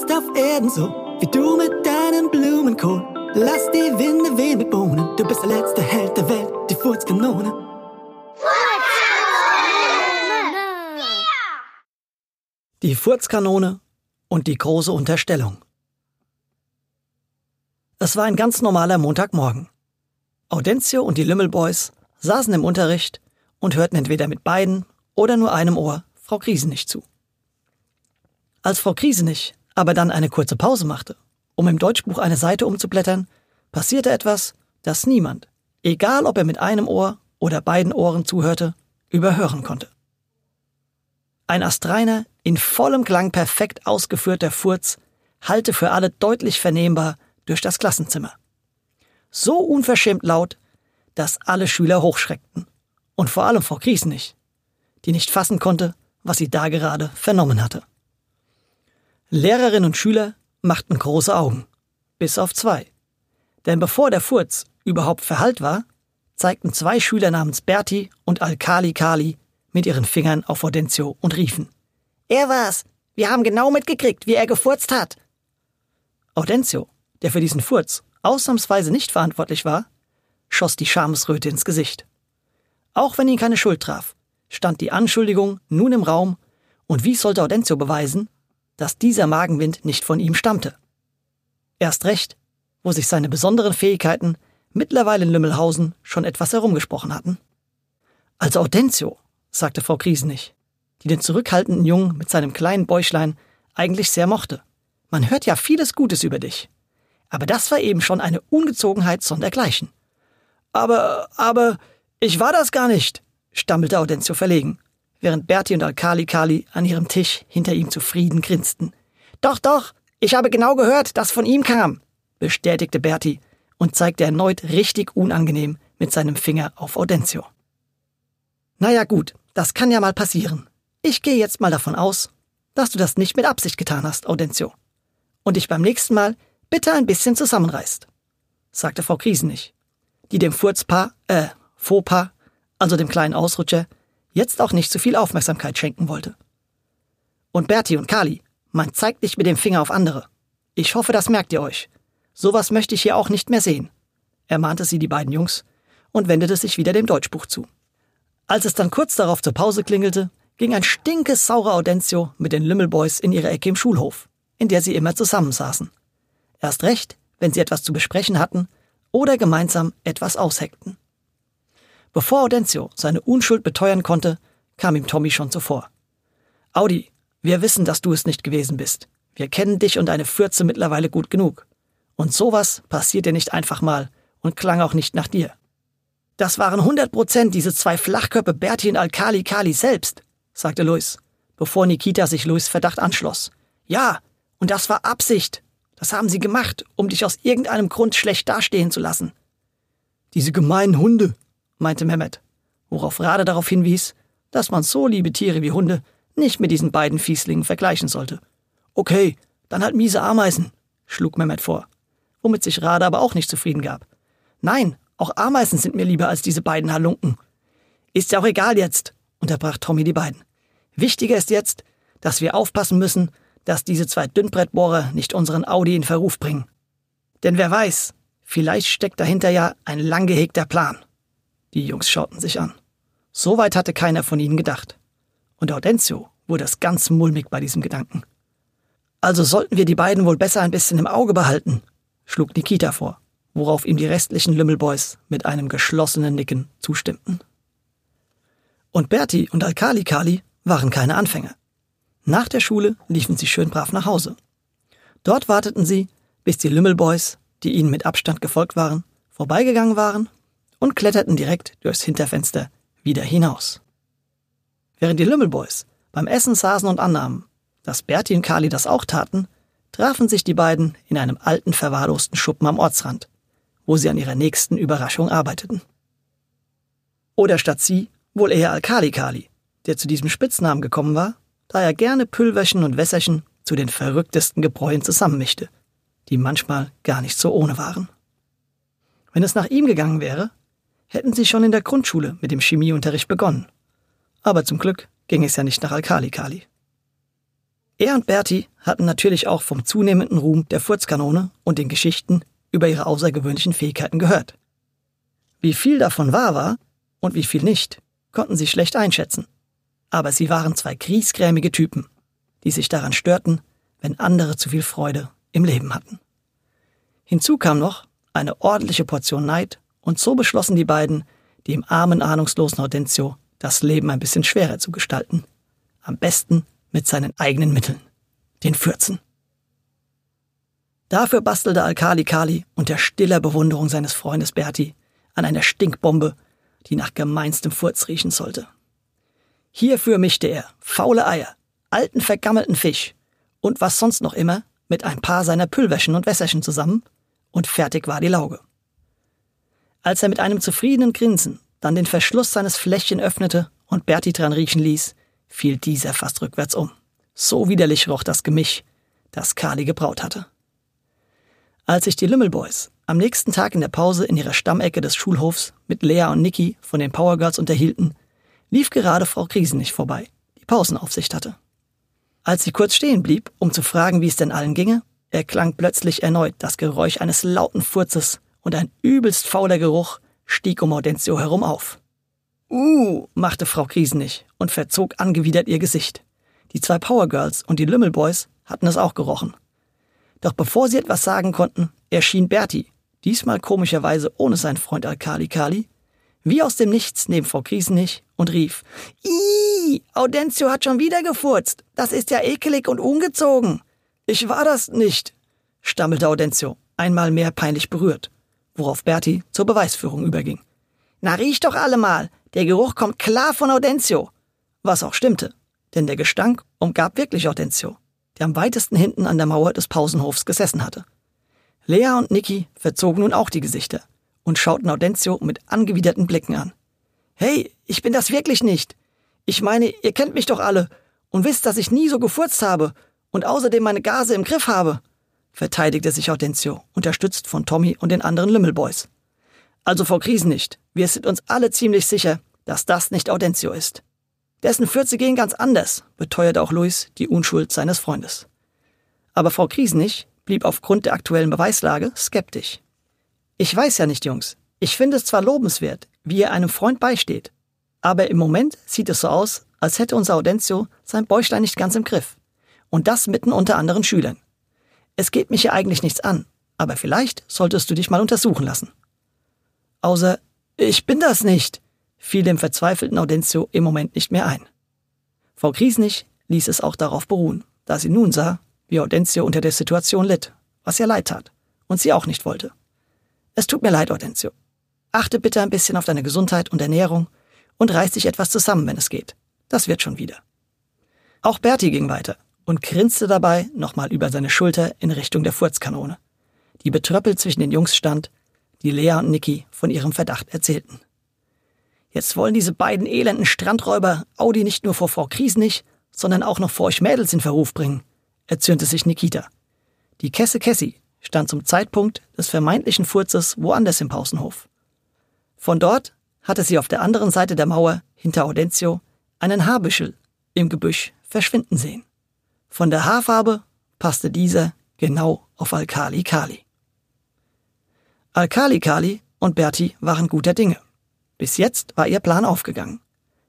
jetzt auf Erden so, wie du mit deinem Blumenkohl. Lass die Winde wehen mit Bohnen, du bist der letzte Held der Welt, die Furzkanone. Die Furzkanone und die große Unterstellung. Es war ein ganz normaler Montagmorgen. Audencio und die Lümmelboys saßen im Unterricht und hörten entweder mit beiden oder nur einem Ohr Frau Kriesenich zu. Als Frau Kriesenich aber dann eine kurze Pause machte, um im Deutschbuch eine Seite umzublättern, passierte etwas, das niemand, egal ob er mit einem Ohr oder beiden Ohren zuhörte, überhören konnte. Ein astreiner, in vollem Klang perfekt ausgeführter Furz hallte für alle deutlich vernehmbar durch das Klassenzimmer. So unverschämt laut, dass alle Schüler hochschreckten. Und vor allem Frau Kriesenich, die nicht fassen konnte, was sie da gerade vernommen hatte. Lehrerinnen und Schüler machten große Augen. Bis auf zwei. Denn bevor der Furz überhaupt verhallt war, zeigten zwei Schüler namens Berti und Alkali Kali mit ihren Fingern auf Audencio und riefen. Er war's. Wir haben genau mitgekriegt, wie er gefurzt hat. Audencio, der für diesen Furz ausnahmsweise nicht verantwortlich war, schoss die Schamesröte ins Gesicht. Auch wenn ihn keine Schuld traf, stand die Anschuldigung nun im Raum, und wie sollte Audencio beweisen, dass dieser Magenwind nicht von ihm stammte? Erst recht, wo sich seine besonderen Fähigkeiten mittlerweile in Lümmelhausen schon etwas herumgesprochen hatten. Also Audencio, sagte Frau Kriesenich, die den zurückhaltenden Jungen mit seinem kleinen Bäuchlein eigentlich sehr mochte. Man hört ja vieles Gutes über dich. Aber das war eben schon eine Ungezogenheit sondergleichen. Aber, aber, ich war das gar nicht, stammelte Audencio verlegen, während Berti und Alkali Kali an ihrem Tisch hinter ihm zufrieden grinsten. Doch, doch, ich habe genau gehört, dass von ihm kam, bestätigte Berti und zeigte erneut richtig unangenehm mit seinem Finger auf Audencio. Naja gut, das kann ja mal passieren. Ich gehe jetzt mal davon aus, dass du das nicht mit Absicht getan hast, Audencio. Und dich beim nächsten Mal bitte ein bisschen zusammenreißt, sagte Frau Kriesenich, die dem Furzpaar, äh, Fauxpas, also dem kleinen Ausrutscher, jetzt auch nicht zu viel Aufmerksamkeit schenken wollte. Und Berti und Kali, man zeigt nicht mit dem Finger auf andere. Ich hoffe, das merkt ihr euch. Sowas möchte ich hier auch nicht mehr sehen, ermahnte sie die beiden Jungs und wendete sich wieder dem Deutschbuch zu. Als es dann kurz darauf zur Pause klingelte, ging ein stinkes saurer Audencio mit den Lümmelboys in ihre Ecke im Schulhof, in der sie immer zusammensaßen. Erst recht, wenn sie etwas zu besprechen hatten oder gemeinsam etwas ausheckten. Bevor Audencio seine Unschuld beteuern konnte, kam ihm Tommy schon zuvor. Audi, wir wissen, dass du es nicht gewesen bist. Wir kennen dich und deine Fürze mittlerweile gut genug. Und sowas passiert dir nicht einfach mal und klang auch nicht nach dir. Das waren 100 Prozent diese zwei Flachköpfe Berti und Alkali Kali selbst, sagte Luis, bevor Nikita sich Luis Verdacht anschloss. Ja, und das war Absicht. Das haben sie gemacht, um dich aus irgendeinem Grund schlecht dastehen zu lassen. Diese gemeinen Hunde, meinte Mehmet, worauf Rade darauf hinwies, dass man so liebe Tiere wie Hunde nicht mit diesen beiden Fieslingen vergleichen sollte. Okay, dann halt miese Ameisen, schlug Mehmet vor, womit sich Rade aber auch nicht zufrieden gab. Nein, auch Ameisen sind mir lieber als diese beiden Halunken. Ist ja auch egal jetzt, unterbrach Tommy die beiden. Wichtiger ist jetzt, dass wir aufpassen müssen, dass diese zwei Dünnbrettbohrer nicht unseren Audi in Verruf bringen. Denn wer weiß, vielleicht steckt dahinter ja ein lang gehegter Plan. Die Jungs schauten sich an. So weit hatte keiner von ihnen gedacht. Und Audencio wurde es ganz mulmig bei diesem Gedanken. Also sollten wir die beiden wohl besser ein bisschen im Auge behalten, schlug Nikita vor, worauf ihm die restlichen Lümmelboys mit einem geschlossenen Nicken zustimmten. Und Berti und Alkali Kali waren keine Anfänger. Nach der Schule liefen sie schön brav nach Hause. Dort warteten sie, bis die Lümmelboys, die ihnen mit Abstand gefolgt waren, vorbeigegangen waren und kletterten direkt durchs Hinterfenster wieder hinaus. Während die Lümmelboys beim Essen saßen und annahmen, dass Berti und Kali das auch taten, trafen sich die beiden in einem alten verwahrlosten Schuppen am Ortsrand, wo sie an ihrer nächsten Überraschung arbeiteten. Oder statt sie wohl eher Alkali Kali, der zu diesem Spitznamen gekommen war, da er gerne Pülverchen und Wässerchen zu den verrücktesten Gebräuen zusammenmischte, die manchmal gar nicht so ohne waren. Wenn es nach ihm gegangen wäre, hätten sie schon in der Grundschule mit dem Chemieunterricht begonnen. Aber zum Glück ging es ja nicht nach Alkali Kali. Er und Bertie hatten natürlich auch vom zunehmenden Ruhm der Furzkanone und den Geschichten über ihre außergewöhnlichen Fähigkeiten gehört. Wie viel davon wahr war und wie viel nicht, konnten sie schlecht einschätzen. Aber sie waren zwei griesgrämige Typen, die sich daran störten, wenn andere zu viel Freude im Leben hatten. Hinzu kam noch eine ordentliche Portion Neid und so beschlossen die beiden, dem armen, ahnungslosen Hortensio das Leben ein bisschen schwerer zu gestalten. Am besten mit seinen eigenen Mitteln, den Fürzen. Dafür bastelte Alkali Kali unter stiller Bewunderung seines Freundes Berti an einer Stinkbombe, die nach gemeinstem Furz riechen sollte. Hierfür mischte er faule Eier, alten vergammelten Fisch und was sonst noch immer mit ein paar seiner Püllwäschen und Wässerchen zusammen und fertig war die Lauge. Als er mit einem zufriedenen Grinsen dann den Verschluss seines Fläschchen öffnete und Berti dran riechen ließ, fiel dieser fast rückwärts um. So widerlich roch das Gemisch, das Kali gebraut hatte. Als sich die Lümmelboys am nächsten Tag in der Pause in ihrer Stammecke des Schulhofs mit Lea und Niki von den Powergirls unterhielten, lief gerade Frau Kriesenich vorbei, die Pausenaufsicht hatte. Als sie kurz stehen blieb, um zu fragen, wie es denn allen ginge, erklang plötzlich erneut das Geräusch eines lauten Furzes und ein übelst fauler Geruch stieg um Audentio herum auf. Uh, machte Frau Kriesenich und verzog angewidert ihr Gesicht. Die zwei Powergirls und die Lümmelboys hatten es auch gerochen. Doch bevor sie etwas sagen konnten, erschien Bertie, diesmal komischerweise ohne seinen Freund Alkali Kali, wie aus dem Nichts neben Frau Kriesenich und rief, Ih, Audentio hat schon wieder gefurzt. Das ist ja ekelig und ungezogen. Ich war das nicht, stammelte Audentio, einmal mehr peinlich berührt, worauf Bertie zur Beweisführung überging. Na riech doch alle mal, der Geruch kommt klar von Audentio. Was auch stimmte, denn der Gestank umgab wirklich Audentio, der am weitesten hinten an der Mauer des Pausenhofs gesessen hatte. Lea und Niki verzogen nun auch die Gesichter und schauten Audentio mit angewiderten Blicken an. Hey, ich bin das wirklich nicht. Ich meine, ihr kennt mich doch alle und wisst, dass ich nie so gefurzt habe und außerdem meine Gase im Griff habe, verteidigte sich Audentio, unterstützt von Tommy und den anderen Lümmelboys. Also Frau Kriesen wir sind uns alle ziemlich sicher, dass das nicht Audentio ist. Dessen Fürze gehen ganz anders, beteuerte auch Luis die Unschuld seines Freundes. Aber Frau Kriesenich blieb aufgrund der aktuellen Beweislage skeptisch. Ich weiß ja nicht, Jungs. Ich finde es zwar lobenswert, wie ihr einem Freund beisteht, aber im Moment sieht es so aus, als hätte unser Audentio sein Bäuchlein nicht ganz im Griff. Und das mitten unter anderen Schülern. Es geht mich ja eigentlich nichts an, aber vielleicht solltest du dich mal untersuchen lassen. Außer, ich bin das nicht, fiel dem verzweifelten Audentio im Moment nicht mehr ein. Frau Kriesnich ließ es auch darauf beruhen, da sie nun sah, wie Audentio unter der Situation litt, was ihr leid tat und sie auch nicht wollte. Es tut mir leid, Audentio. Achte bitte ein bisschen auf deine Gesundheit und Ernährung und reiß dich etwas zusammen, wenn es geht. Das wird schon wieder. Auch Bertie ging weiter und grinste dabei nochmal über seine Schulter in Richtung der Furzkanone, die betröppelt zwischen den Jungs stand, die Lea und Niki von ihrem Verdacht erzählten. Jetzt wollen diese beiden elenden Strandräuber Audi nicht nur vor Frau Kriesnich, sondern auch noch vor euch Mädels in Verruf bringen, erzürnte sich Nikita. Die Kesse Kessi stand zum Zeitpunkt des vermeintlichen Furzes woanders im Pausenhof. Von dort hatte sie auf der anderen Seite der Mauer hinter Audentio einen Haarbüschel im Gebüsch verschwinden sehen. Von der Haarfarbe passte dieser genau auf Alkali Kali. Alkali Kali und Berti waren guter Dinge. Bis jetzt war ihr Plan aufgegangen.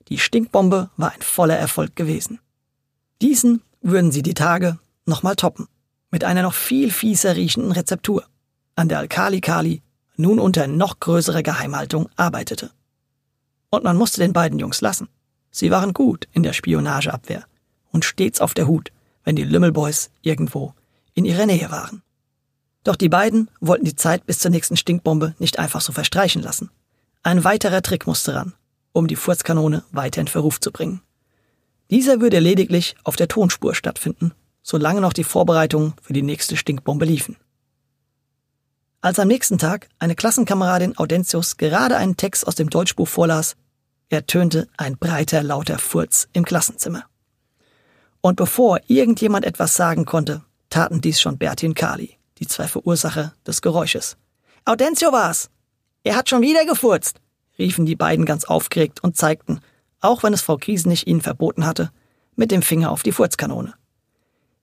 Die Stinkbombe war ein voller Erfolg gewesen. Diesen würden sie die Tage nochmal toppen. Mit einer noch viel fieser riechenden Rezeptur, an der Alkali-Kali nun unter noch größerer Geheimhaltung arbeitete. Und man musste den beiden Jungs lassen. Sie waren gut in der Spionageabwehr und stets auf der Hut, wenn die Lümmelboys irgendwo in ihrer Nähe waren. Doch die beiden wollten die Zeit bis zur nächsten Stinkbombe nicht einfach so verstreichen lassen. Ein weiterer Trick musste ran, um die Furzkanone weiter in Verruf zu bringen. Dieser würde lediglich auf der Tonspur stattfinden solange noch die Vorbereitungen für die nächste Stinkbombe liefen. Als am nächsten Tag eine Klassenkameradin Audentius gerade einen Text aus dem Deutschbuch vorlas, ertönte ein breiter, lauter Furz im Klassenzimmer. Und bevor irgendjemand etwas sagen konnte, taten dies schon Berti und Kali, die zwei Verursacher des Geräusches. Audentio war's! Er hat schon wieder gefurzt! riefen die beiden ganz aufgeregt und zeigten, auch wenn es Frau Kriesen nicht ihnen verboten hatte, mit dem Finger auf die Furzkanone.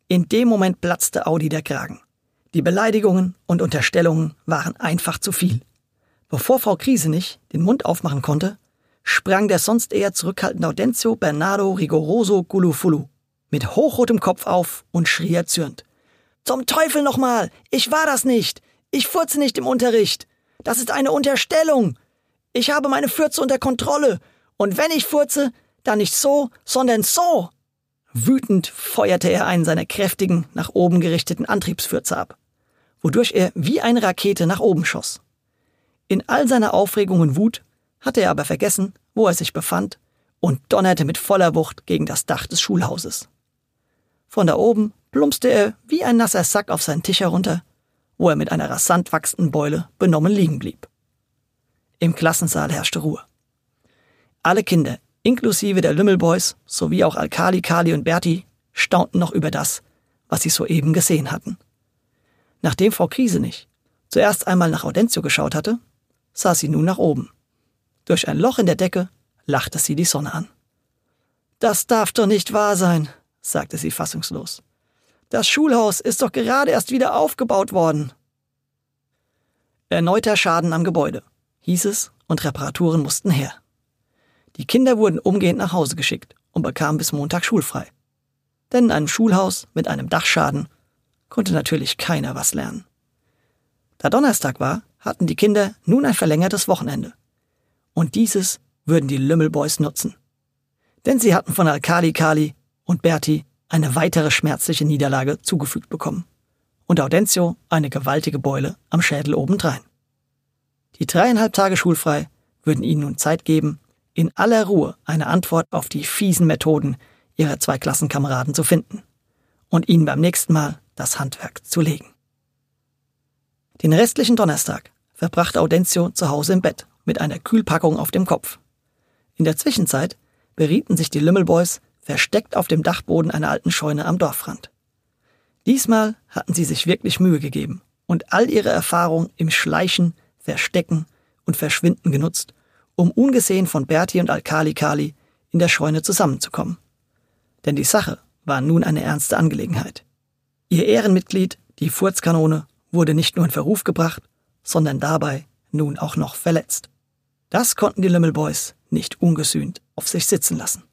In dem Moment platzte Audi der Kragen. Die Beleidigungen und Unterstellungen waren einfach zu viel. Bevor Frau Kriesenich den Mund aufmachen konnte, sprang der sonst eher zurückhaltende Audencio Bernardo Rigoroso Gulufulu mit hochrotem Kopf auf und schrie erzürnt. Zum Teufel nochmal! Ich war das nicht! Ich furze nicht im Unterricht! Das ist eine Unterstellung! Ich habe meine Fürze unter Kontrolle! Und wenn ich furze, dann nicht so, sondern so! Wütend feuerte er einen seiner kräftigen, nach oben gerichteten Antriebsfürze ab, wodurch er wie eine Rakete nach oben schoss. In all seiner Aufregung und Wut hatte er aber vergessen, wo er sich befand, und donnerte mit voller Wucht gegen das Dach des Schulhauses. Von da oben plumpste er wie ein nasser Sack auf seinen Tisch herunter, wo er mit einer rasant wachsenden Beule benommen liegen blieb. Im Klassensaal herrschte Ruhe. Alle Kinder, inklusive der Lümmelboys sowie auch Alkali, Kali und Berti, staunten noch über das, was sie soeben gesehen hatten. Nachdem Frau Kriesenich zuerst einmal nach Audencio geschaut hatte, sah sie nun nach oben. Durch ein Loch in der Decke lachte sie die Sonne an. Das darf doch nicht wahr sein, sagte sie fassungslos. Das Schulhaus ist doch gerade erst wieder aufgebaut worden. Erneuter Schaden am Gebäude, hieß es, und Reparaturen mussten her. Die Kinder wurden umgehend nach Hause geschickt und bekamen bis Montag schulfrei. Denn in einem Schulhaus mit einem Dachschaden konnte natürlich keiner was lernen. Da Donnerstag war, hatten die Kinder nun ein verlängertes Wochenende. Und dieses würden die Lümmelboys nutzen. Denn sie hatten von Alkali Kali und Berti eine weitere schmerzliche Niederlage zugefügt bekommen. Und Audencio eine gewaltige Beule am Schädel obendrein. Die dreieinhalb Tage schulfrei würden ihnen nun Zeit geben, in aller Ruhe eine Antwort auf die fiesen Methoden ihrer zwei Klassenkameraden zu finden und ihnen beim nächsten Mal das Handwerk zu legen. Den restlichen Donnerstag verbrachte Audencio zu Hause im Bett mit einer Kühlpackung auf dem Kopf. In der Zwischenzeit berieten sich die Lümmelboys versteckt auf dem Dachboden einer alten Scheune am Dorfrand. Diesmal hatten sie sich wirklich Mühe gegeben und all ihre Erfahrung im Schleichen, Verstecken und Verschwinden genutzt, um ungesehen von Berti und Alkali Kali in der Scheune zusammenzukommen. Denn die Sache war nun eine ernste Angelegenheit. Ihr Ehrenmitglied, die Furzkanone, wurde nicht nur in Verruf gebracht, sondern dabei nun auch noch verletzt. Das konnten die Lümmelboys nicht ungesühnt auf sich sitzen lassen.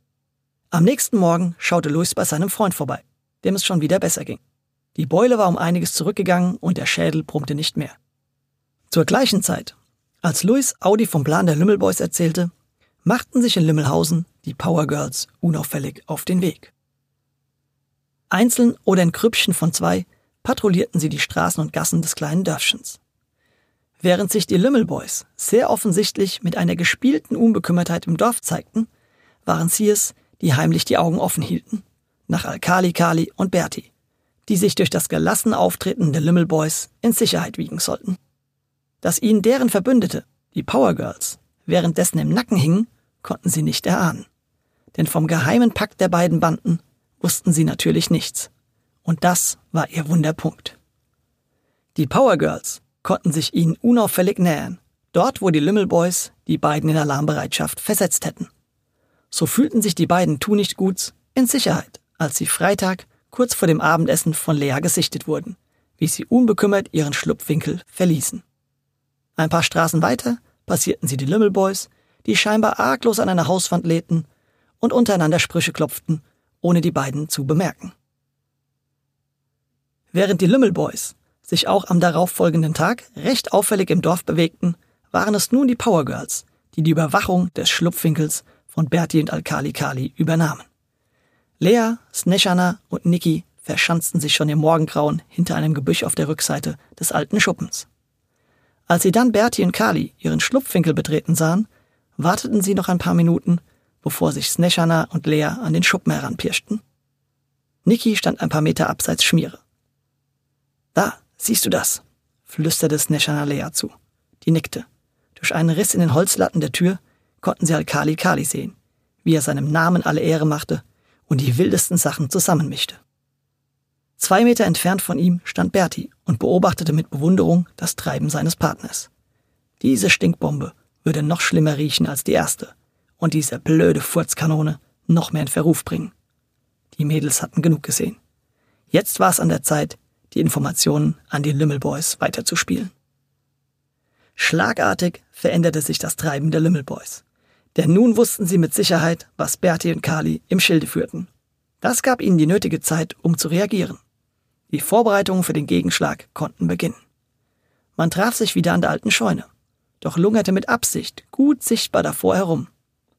Am nächsten Morgen schaute Luis bei seinem Freund vorbei, dem es schon wieder besser ging. Die Beule war um einiges zurückgegangen und der Schädel brummte nicht mehr. Zur gleichen Zeit, als Luis Audi vom Plan der Lümmelboys erzählte, machten sich in Lümmelhausen die Power Girls unauffällig auf den Weg. Einzeln oder in Krüppchen von zwei patrouillierten sie die Straßen und Gassen des kleinen Dörfchens. Während sich die Lümmelboys sehr offensichtlich mit einer gespielten Unbekümmertheit im Dorf zeigten, waren sie es, die heimlich die Augen offen hielten, nach Alkali Kali und Berti, die sich durch das gelassene Auftreten der Lümmelboys in Sicherheit wiegen sollten. Dass ihnen deren Verbündete, die Power Girls, währenddessen im Nacken hingen, konnten sie nicht erahnen. Denn vom geheimen Pakt der beiden Banden wussten sie natürlich nichts. Und das war ihr Wunderpunkt. Die Power Girls konnten sich ihnen unauffällig nähern, dort wo die Lümmelboys die beiden in Alarmbereitschaft versetzt hätten. So fühlten sich die beiden Tunichtguts in Sicherheit, als sie Freitag kurz vor dem Abendessen von Lea gesichtet wurden, wie sie unbekümmert ihren Schlupfwinkel verließen. Ein paar Straßen weiter passierten sie die Lümmelboys, die scheinbar arglos an einer Hauswand lehnten und untereinander Sprüche klopften, ohne die beiden zu bemerken. Während die Lümmelboys sich auch am darauffolgenden Tag recht auffällig im Dorf bewegten, waren es nun die Power Girls, die die Überwachung des Schlupfwinkels von Berti und Alkali Kali übernahmen. Lea, Sneshana und Niki verschanzten sich schon im Morgengrauen hinter einem Gebüsch auf der Rückseite des alten Schuppens. Als sie dann Berti und Kali ihren Schlupfwinkel betreten sahen, warteten sie noch ein paar Minuten, bevor sich Sneshana und Lea an den Schuppen heranpirschten. Niki stand ein paar Meter abseits Schmiere. Da, siehst du das? flüsterte Sneshana Lea zu. Die nickte. Durch einen Riss in den Holzlatten der Tür konnten sie Alkali Kali sehen, wie er seinem Namen alle Ehre machte und die wildesten Sachen zusammenmischte. Zwei Meter entfernt von ihm stand Berti und beobachtete mit Bewunderung das Treiben seines Partners. Diese Stinkbombe würde noch schlimmer riechen als die erste und diese blöde Furzkanone noch mehr in Verruf bringen. Die Mädels hatten genug gesehen. Jetzt war es an der Zeit, die Informationen an die Lümmelboys weiterzuspielen. Schlagartig veränderte sich das Treiben der Lümmelboys. Denn nun wussten sie mit Sicherheit, was Bertie und Kali im Schilde führten. Das gab ihnen die nötige Zeit, um zu reagieren. Die Vorbereitungen für den Gegenschlag konnten beginnen. Man traf sich wieder an der alten Scheune, doch lungerte mit Absicht gut sichtbar davor herum.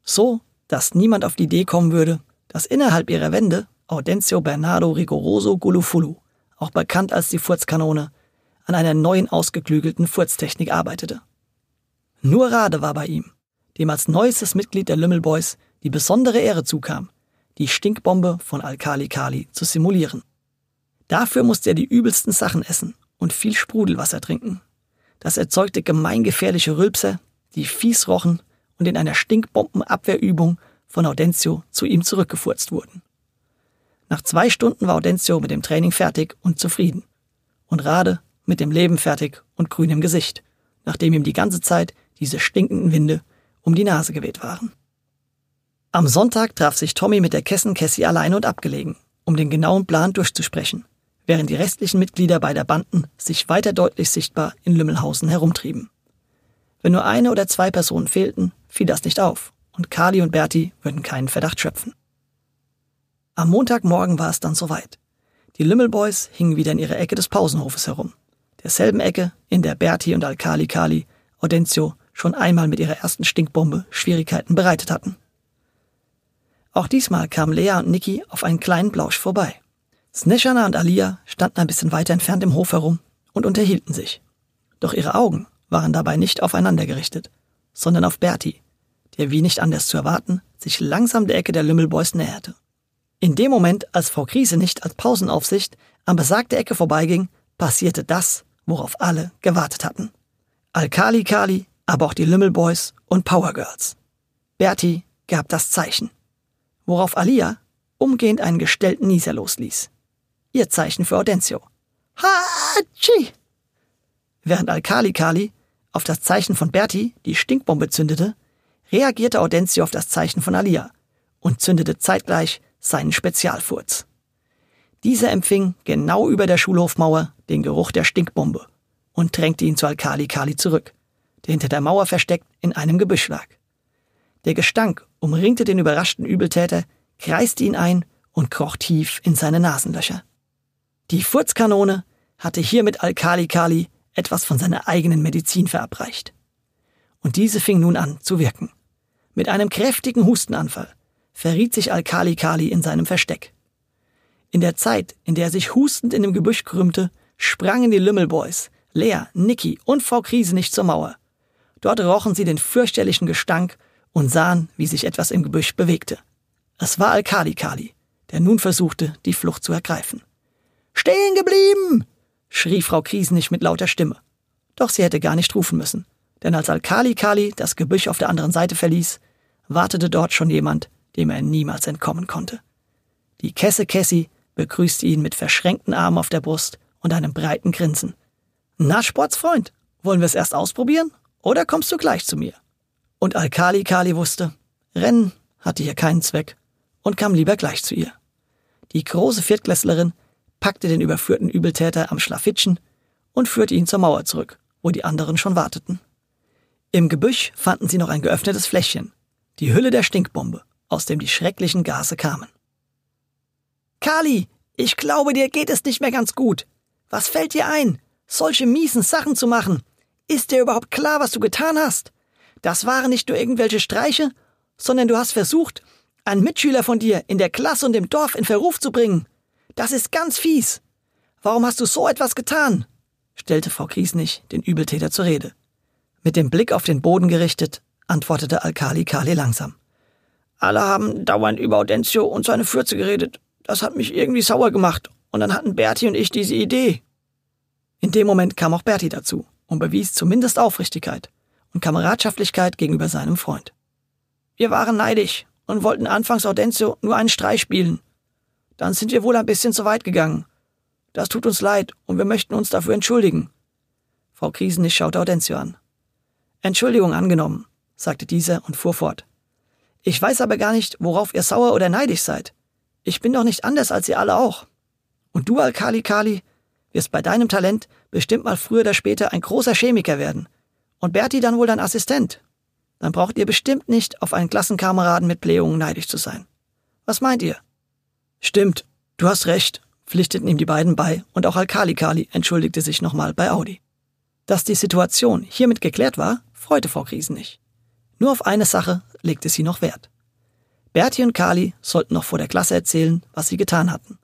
So, dass niemand auf die Idee kommen würde, dass innerhalb ihrer Wände Audencio Bernardo Rigoroso Gulufulu, auch bekannt als die Furzkanone, an einer neuen ausgeklügelten Furztechnik arbeitete. Nur Rade war bei ihm, dem als neuestes Mitglied der Lümmelboys die besondere Ehre zukam, die Stinkbombe von Alkali Kali zu simulieren. Dafür musste er die übelsten Sachen essen und viel Sprudelwasser trinken. Das erzeugte gemeingefährliche Rülpser, die fies rochen und in einer Stinkbombenabwehrübung von Audencio zu ihm zurückgefurzt wurden. Nach zwei Stunden war Audencio mit dem Training fertig und zufrieden. Und Rade mit dem Leben fertig und grün im Gesicht, nachdem ihm die ganze Zeit diese stinkenden Winde um die Nase geweht waren. Am Sonntag traf sich Tommy mit der Kessen Cassie alleine und abgelegen, um den genauen Plan durchzusprechen, während die restlichen Mitglieder beider Banden sich weiter deutlich sichtbar in Lümmelhausen herumtrieben. Wenn nur eine oder zwei Personen fehlten, fiel das nicht auf, und Kali und Berti würden keinen Verdacht schöpfen. Am Montagmorgen war es dann soweit. Die Lümmelboys hingen wieder in ihrer Ecke des Pausenhofes herum. Derselben Ecke, in der Berti und Alkali Kali Audencio schon einmal mit ihrer ersten Stinkbombe Schwierigkeiten bereitet hatten. Auch diesmal kamen Lea und Niki auf einen kleinen Blausch vorbei. Sneshana und Alia standen ein bisschen weiter entfernt im Hof herum und unterhielten sich. Doch ihre Augen waren dabei nicht aufeinander gerichtet, sondern auf Berti, der wie nicht anders zu erwarten, sich langsam der Ecke der Lümmelboys näherte. In dem Moment, als Frau Krise nicht als Pausenaufsicht an besagte Ecke vorbeiging, passierte das, worauf alle gewartet hatten. Alkali Kali, aber auch die Lümmelboys und Power Girls. Berti gab das Zeichen, worauf Alia umgehend einen gestellten Nieser losließ. Ihr Zeichen für Audencio. Hatschi! Während Alkali Kali auf das Zeichen von Berti die Stinkbombe zündete, reagierte Audencio auf das Zeichen von Alia und zündete zeitgleich seinen Spezialfurz. Dieser empfing genau über der Schulhofmauer den Geruch der Stinkbombe und drängte ihn zu Alkali Kali zurück, der hinter der Mauer versteckt in einem Gebüsch lag. Der Gestank umringte den überraschten Übeltäter, kreiste ihn ein und kroch tief in seine Nasenlöcher. Die Furzkanone hatte hier mit Alkali Kali etwas von seiner eigenen Medizin verabreicht. Und diese fing nun an zu wirken. Mit einem kräftigen Hustenanfall verriet sich Alkali Kali in seinem Versteck. In der Zeit, in der er sich hustend in dem Gebüsch krümmte, sprangen die Lümmelboys, Lea, Niki und Frau Krise nicht zur Mauer. Dort rochen sie den fürchterlichen Gestank und sahen, wie sich etwas im Gebüsch bewegte. Es war Alkali Kali, der nun versuchte, die Flucht zu ergreifen. Stehen geblieben! schrie Frau Kriesenich mit lauter Stimme. Doch sie hätte gar nicht rufen müssen, denn als Alkali Kali das Gebüsch auf der anderen Seite verließ, wartete dort schon jemand, dem er niemals entkommen konnte. Die Kesse Kessi begrüßte ihn mit verschränkten Armen auf der Brust und einem breiten Grinsen. Na, Sportsfreund, wollen wir es erst ausprobieren oder kommst du gleich zu mir? Und Alkali Kali wusste, Rennen hatte hier keinen Zweck und kam lieber gleich zu ihr. Die große Viertklässlerin packte den überführten Übeltäter am Schlafittchen und führte ihn zur Mauer zurück, wo die anderen schon warteten. Im Gebüsch fanden sie noch ein geöffnetes Fläschchen, die Hülle der Stinkbombe, aus dem die schrecklichen Gase kamen. Kali, ich glaube, dir geht es nicht mehr ganz gut. Was fällt dir ein, solche miesen Sachen zu machen? Ist dir überhaupt klar, was du getan hast? Das waren nicht nur irgendwelche Streiche, sondern du hast versucht, einen Mitschüler von dir in der Klasse und im Dorf in Verruf zu bringen. Das ist ganz fies. Warum hast du so etwas getan? stellte Frau Kriesnich den Übeltäter zur Rede. Mit dem Blick auf den Boden gerichtet, antwortete Alkali Kali langsam. Alle haben dauernd über Audencio und seine Fürze geredet. Das hat mich irgendwie sauer gemacht. Und dann hatten Berti und ich diese Idee. In dem Moment kam auch Berti dazu und bewies zumindest Aufrichtigkeit und Kameradschaftlichkeit gegenüber seinem Freund. Wir waren neidisch und wollten anfangs Audencio nur einen Streich spielen. Dann sind wir wohl ein bisschen zu weit gegangen. Das tut uns leid und wir möchten uns dafür entschuldigen. Frau Kriesenisch schaute Audencio an. Entschuldigung angenommen, sagte dieser und fuhr fort. Ich weiß aber gar nicht, worauf ihr sauer oder neidisch seid. Ich bin doch nicht anders als ihr alle auch. Und du, Alkali Kali, wirst bei deinem Talent bestimmt mal früher oder später ein großer Chemiker werden. Und Berti dann wohl dein Assistent. Dann braucht ihr bestimmt nicht auf einen Klassenkameraden mit Blähungen neidisch zu sein. Was meint ihr? Stimmt, du hast recht, pflichteten ihm die beiden bei und auch Alkali Kali entschuldigte sich nochmal bei Audi. Dass die Situation hiermit geklärt war, freute Frau Kriesen nicht. Nur auf eine Sache legte sie noch Wert. Berti und Kali sollten noch vor der Klasse erzählen, was sie getan hatten.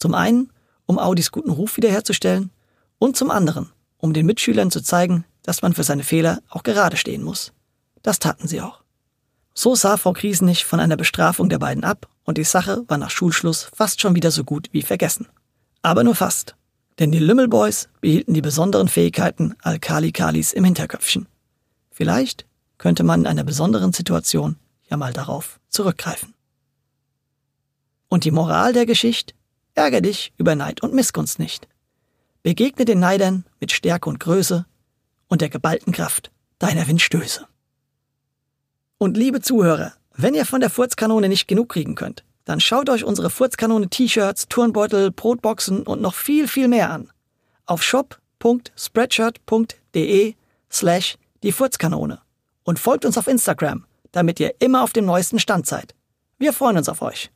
Zum einen, um Audis guten Ruf wiederherzustellen und zum anderen, um den Mitschülern zu zeigen, dass man für seine Fehler auch gerade stehen muss. Das taten sie auch. So sah Frau Kriesenich von einer Bestrafung der beiden ab und die Sache war nach Schulschluss fast schon wieder so gut wie vergessen. Aber nur fast. Denn die Lümmelboys behielten die besonderen Fähigkeiten Alkali-Kalis im Hinterköpfchen. Vielleicht könnte man in einer besonderen Situation ja mal darauf zurückgreifen. Und die Moral der Geschichte? Ärger dich über Neid und Missgunst nicht. Begegne den Neidern mit Stärke und Größe und der geballten Kraft deiner Windstöße. Und liebe Zuhörer, wenn ihr von der Furzkanone nicht genug kriegen könnt, dann schaut euch unsere Furzkanone T-Shirts, Turnbeutel, Brotboxen und noch viel, viel mehr an. Auf shop.spreadshirt.de slash die Furzkanone und folgt uns auf Instagram, damit ihr immer auf dem neuesten Stand seid. Wir freuen uns auf euch.